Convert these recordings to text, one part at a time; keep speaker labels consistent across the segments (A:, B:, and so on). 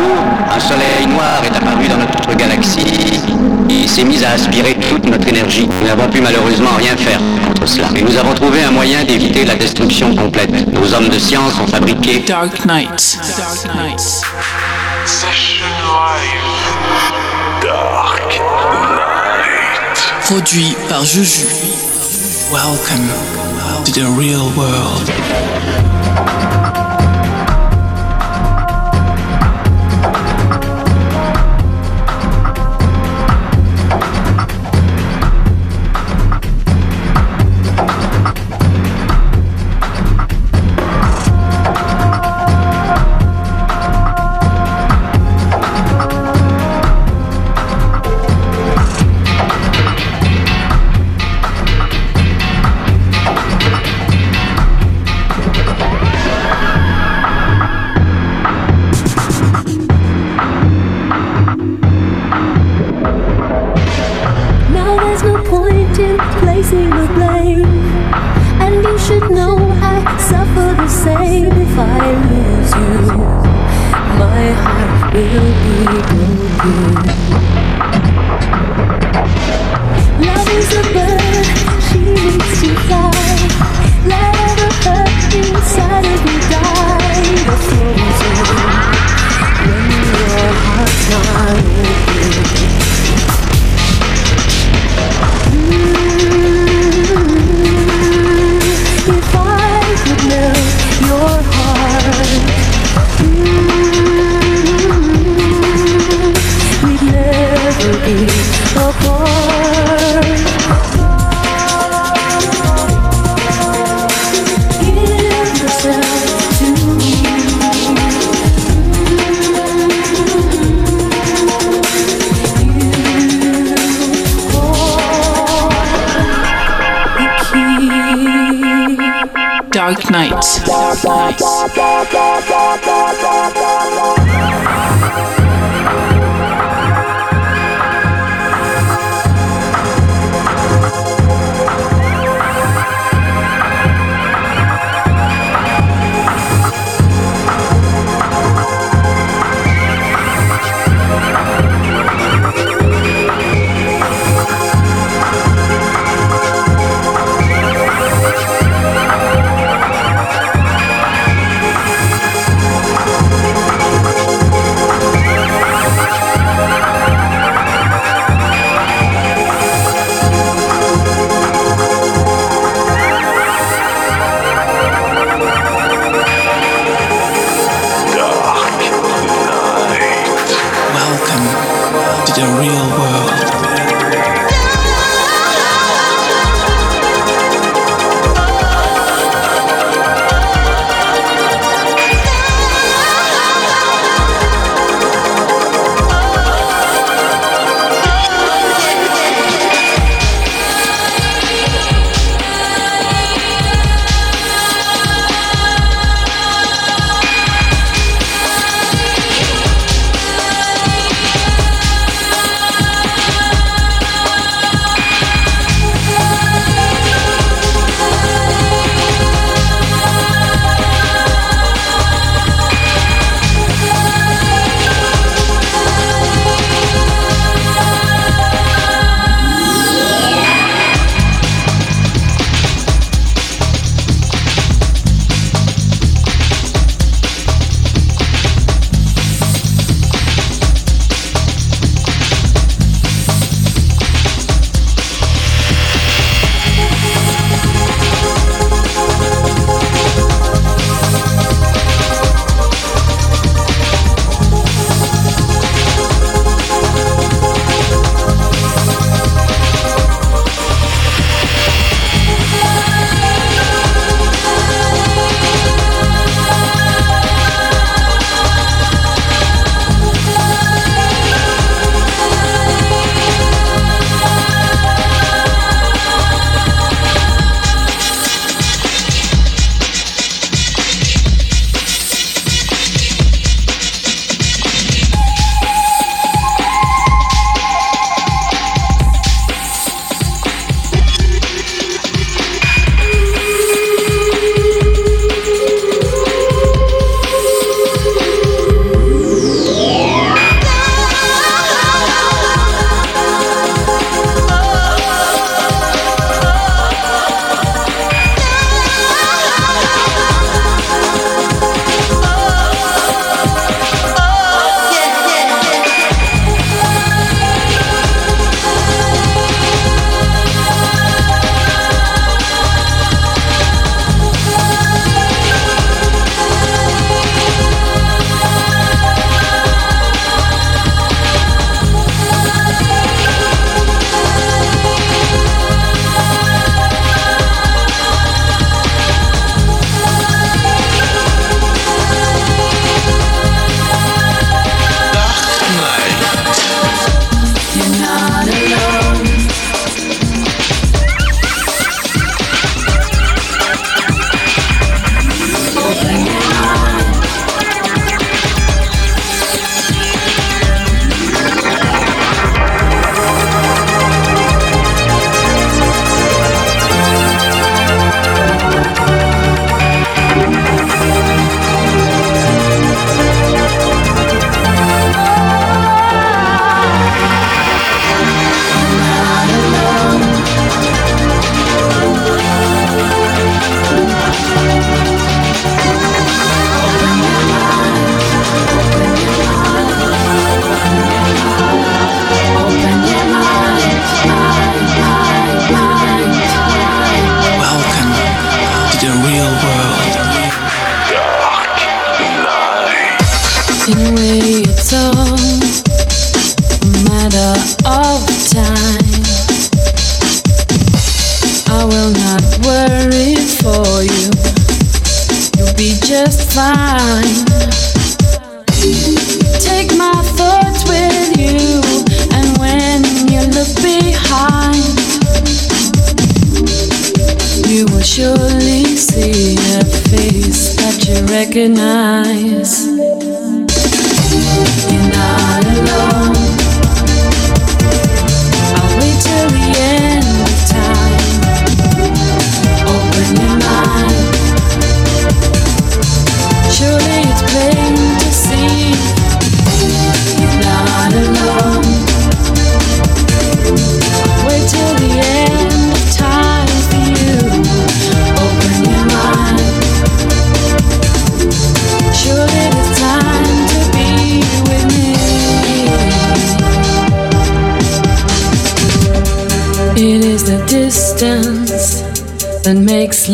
A: jour, un soleil noir est apparu dans notre galaxie et s'est mis à aspirer toute notre énergie. Nous n'avons pu malheureusement rien faire contre cela. Et nous avons trouvé un moyen d'éviter la destruction complète. Nos hommes de science ont fabriqué
B: Dark Knights. Dark Knights.
C: Dark Knight.
B: Produit par Juju. Welcome to the real world.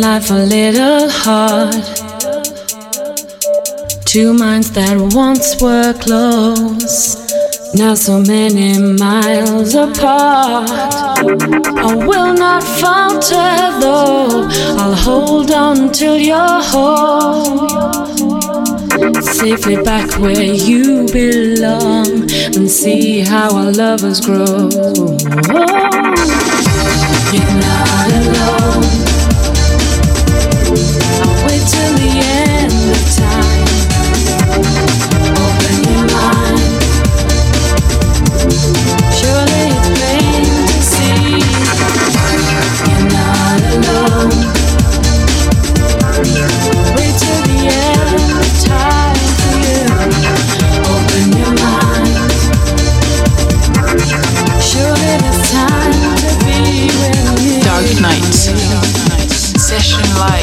D: life a little hard. Two minds that once were close, now so many miles apart. I will not falter though, I'll hold on till you're home. Safely back where you belong and see how our lovers grow. You're not alone.
C: Passion life.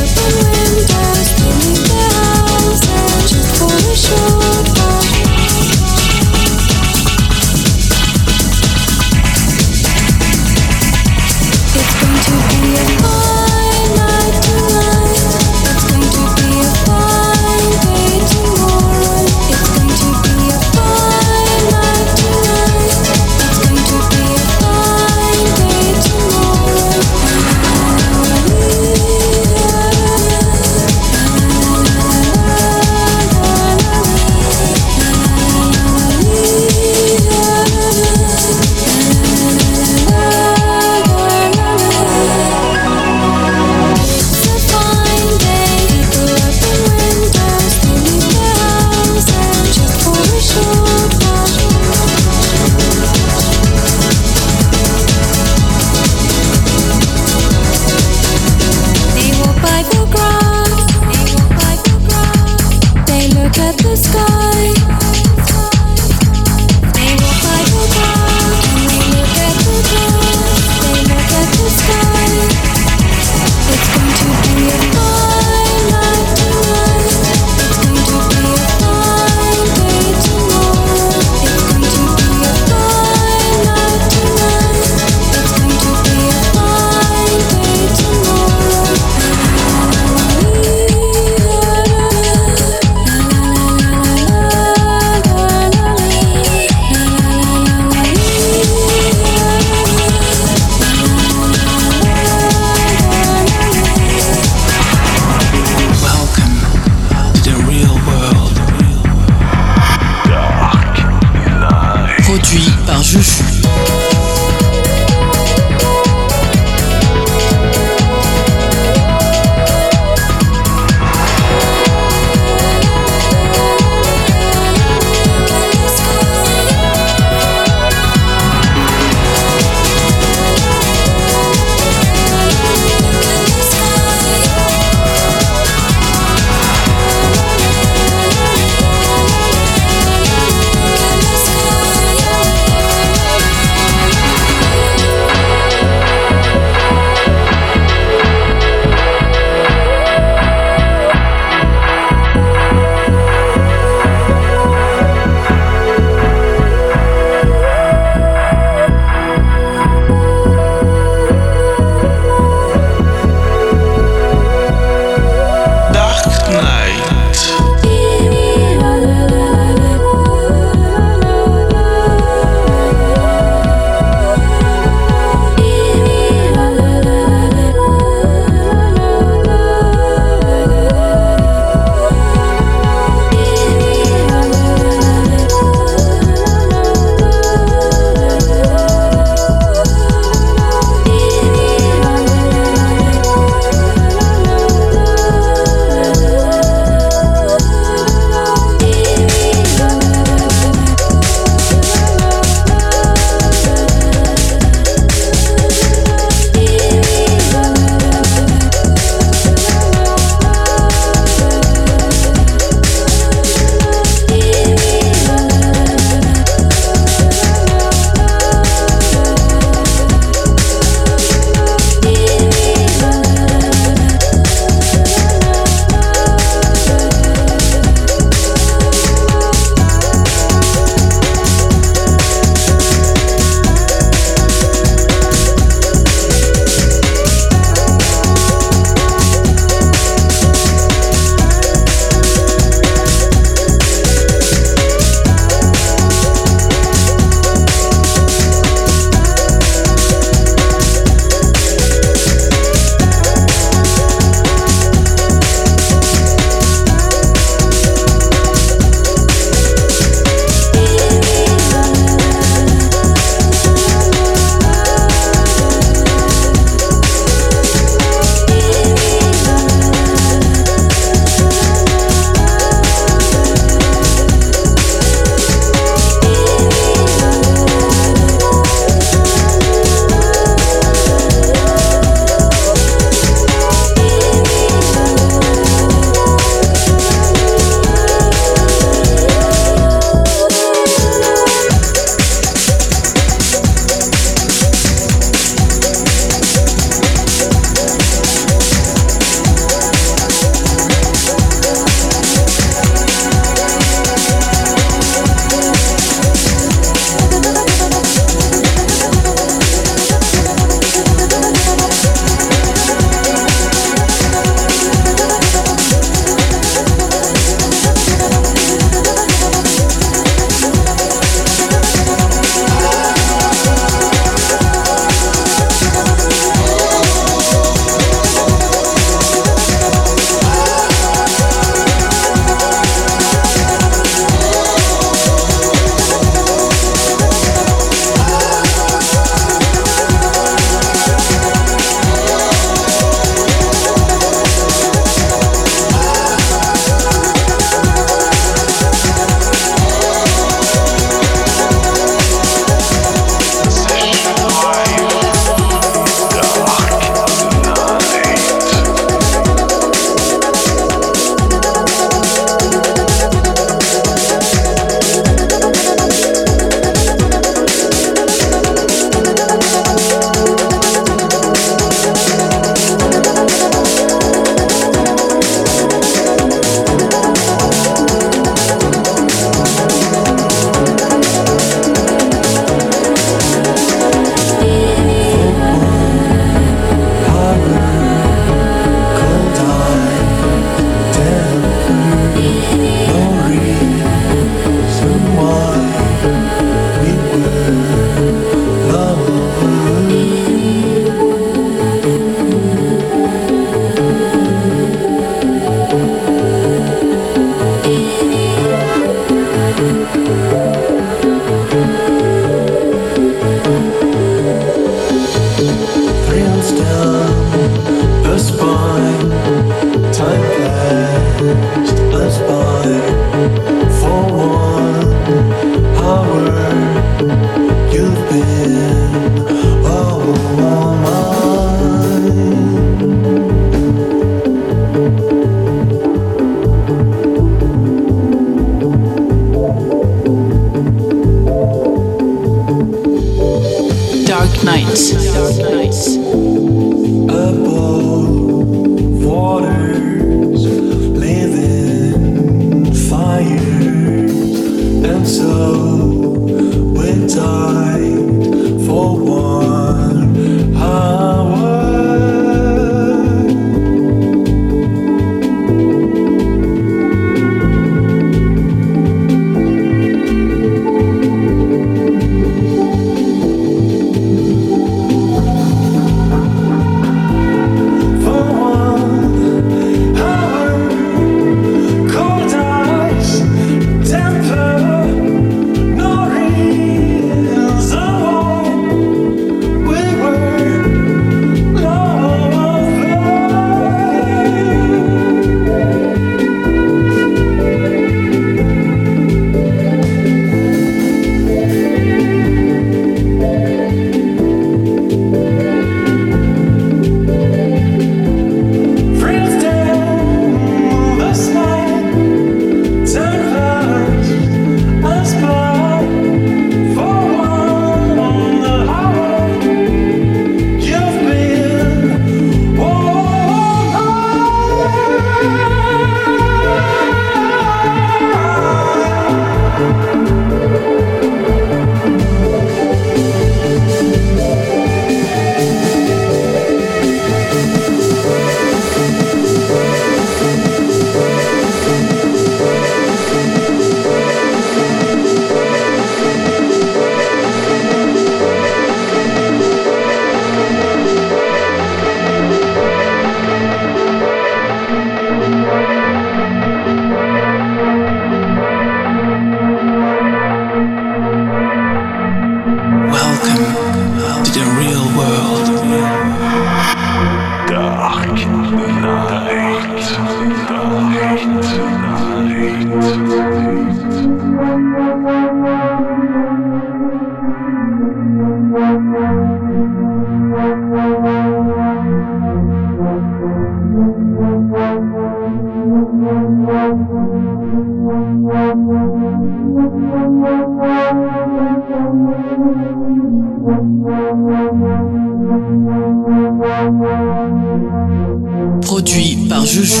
B: Produit par Juju.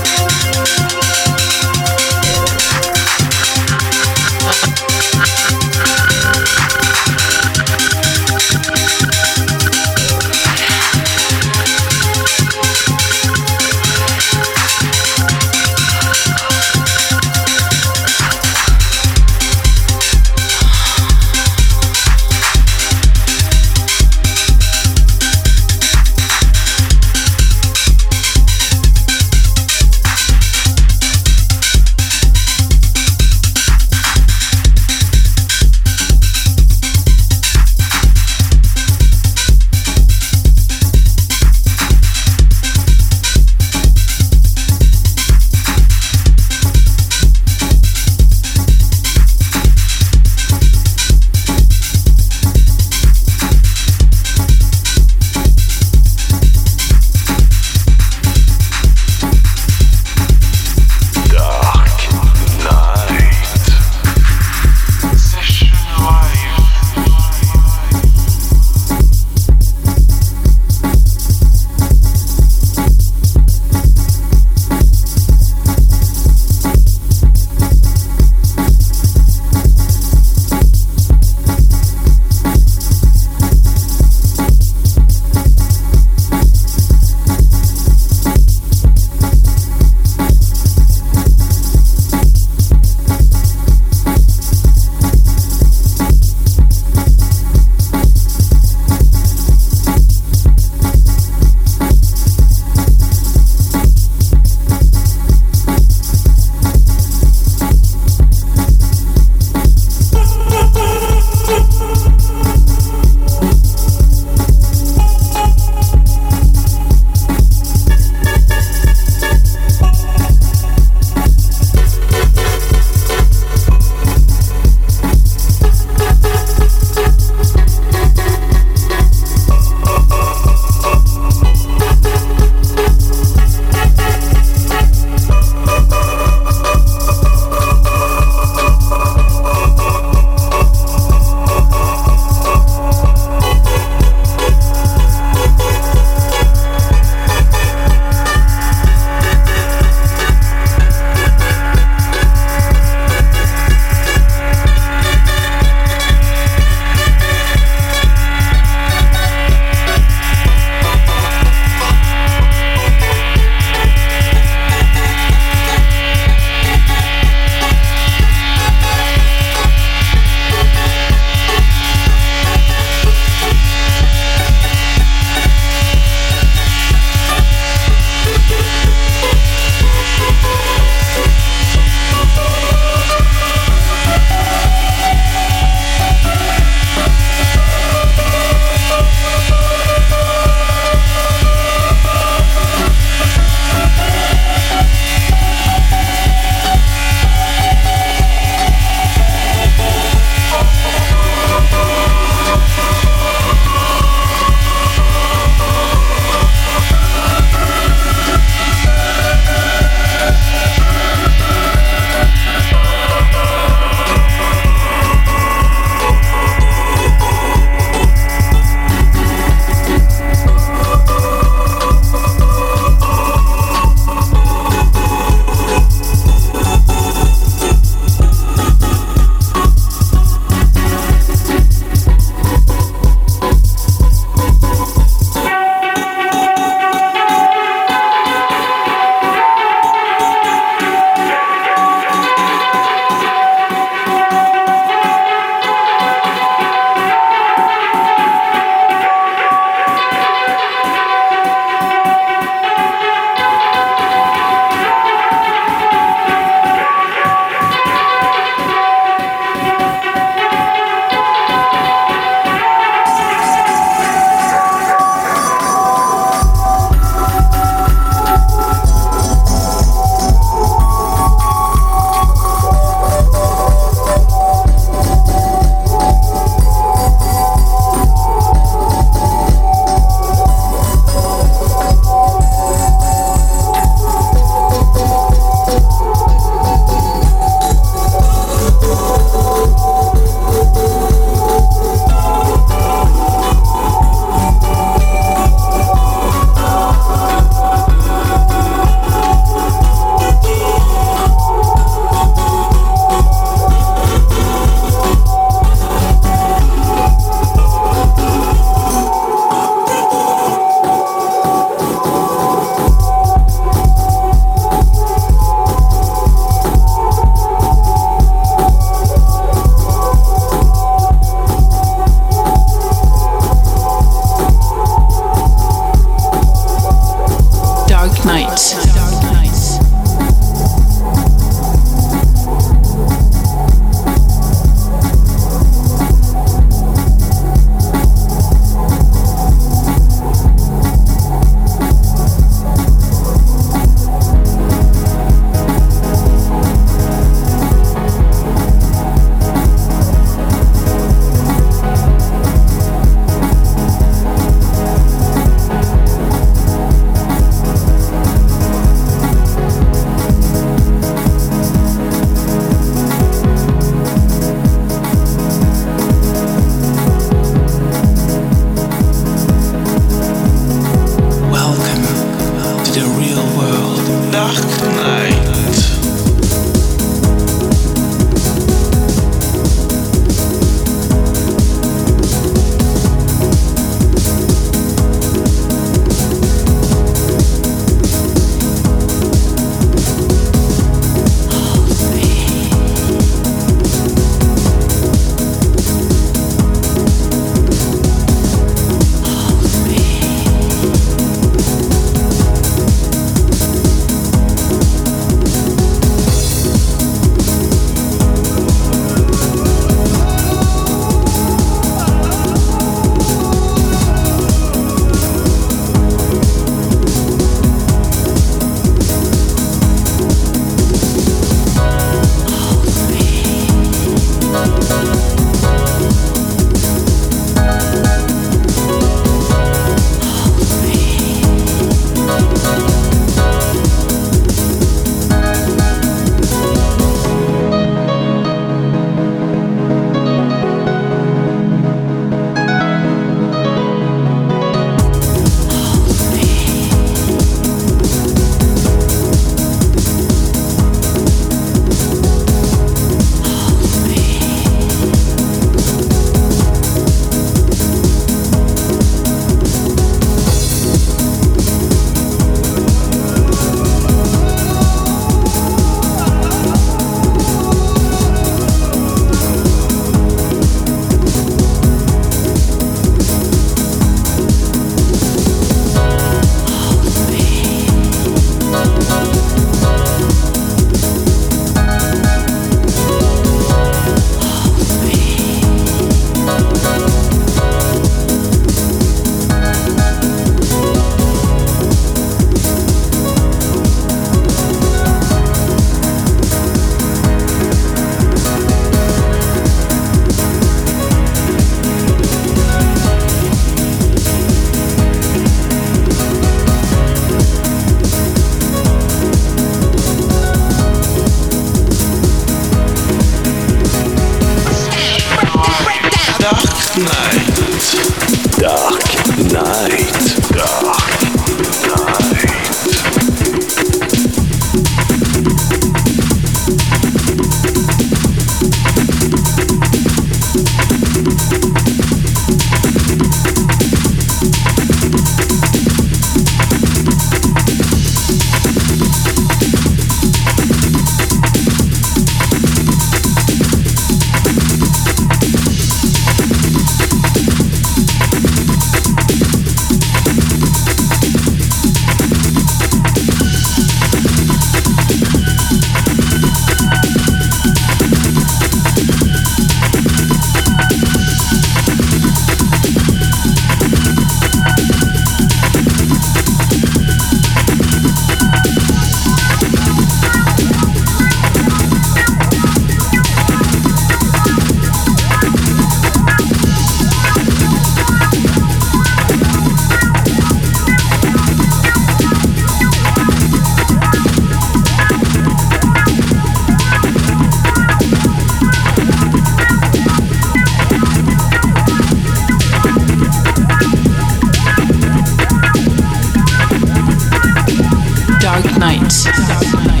B: Dark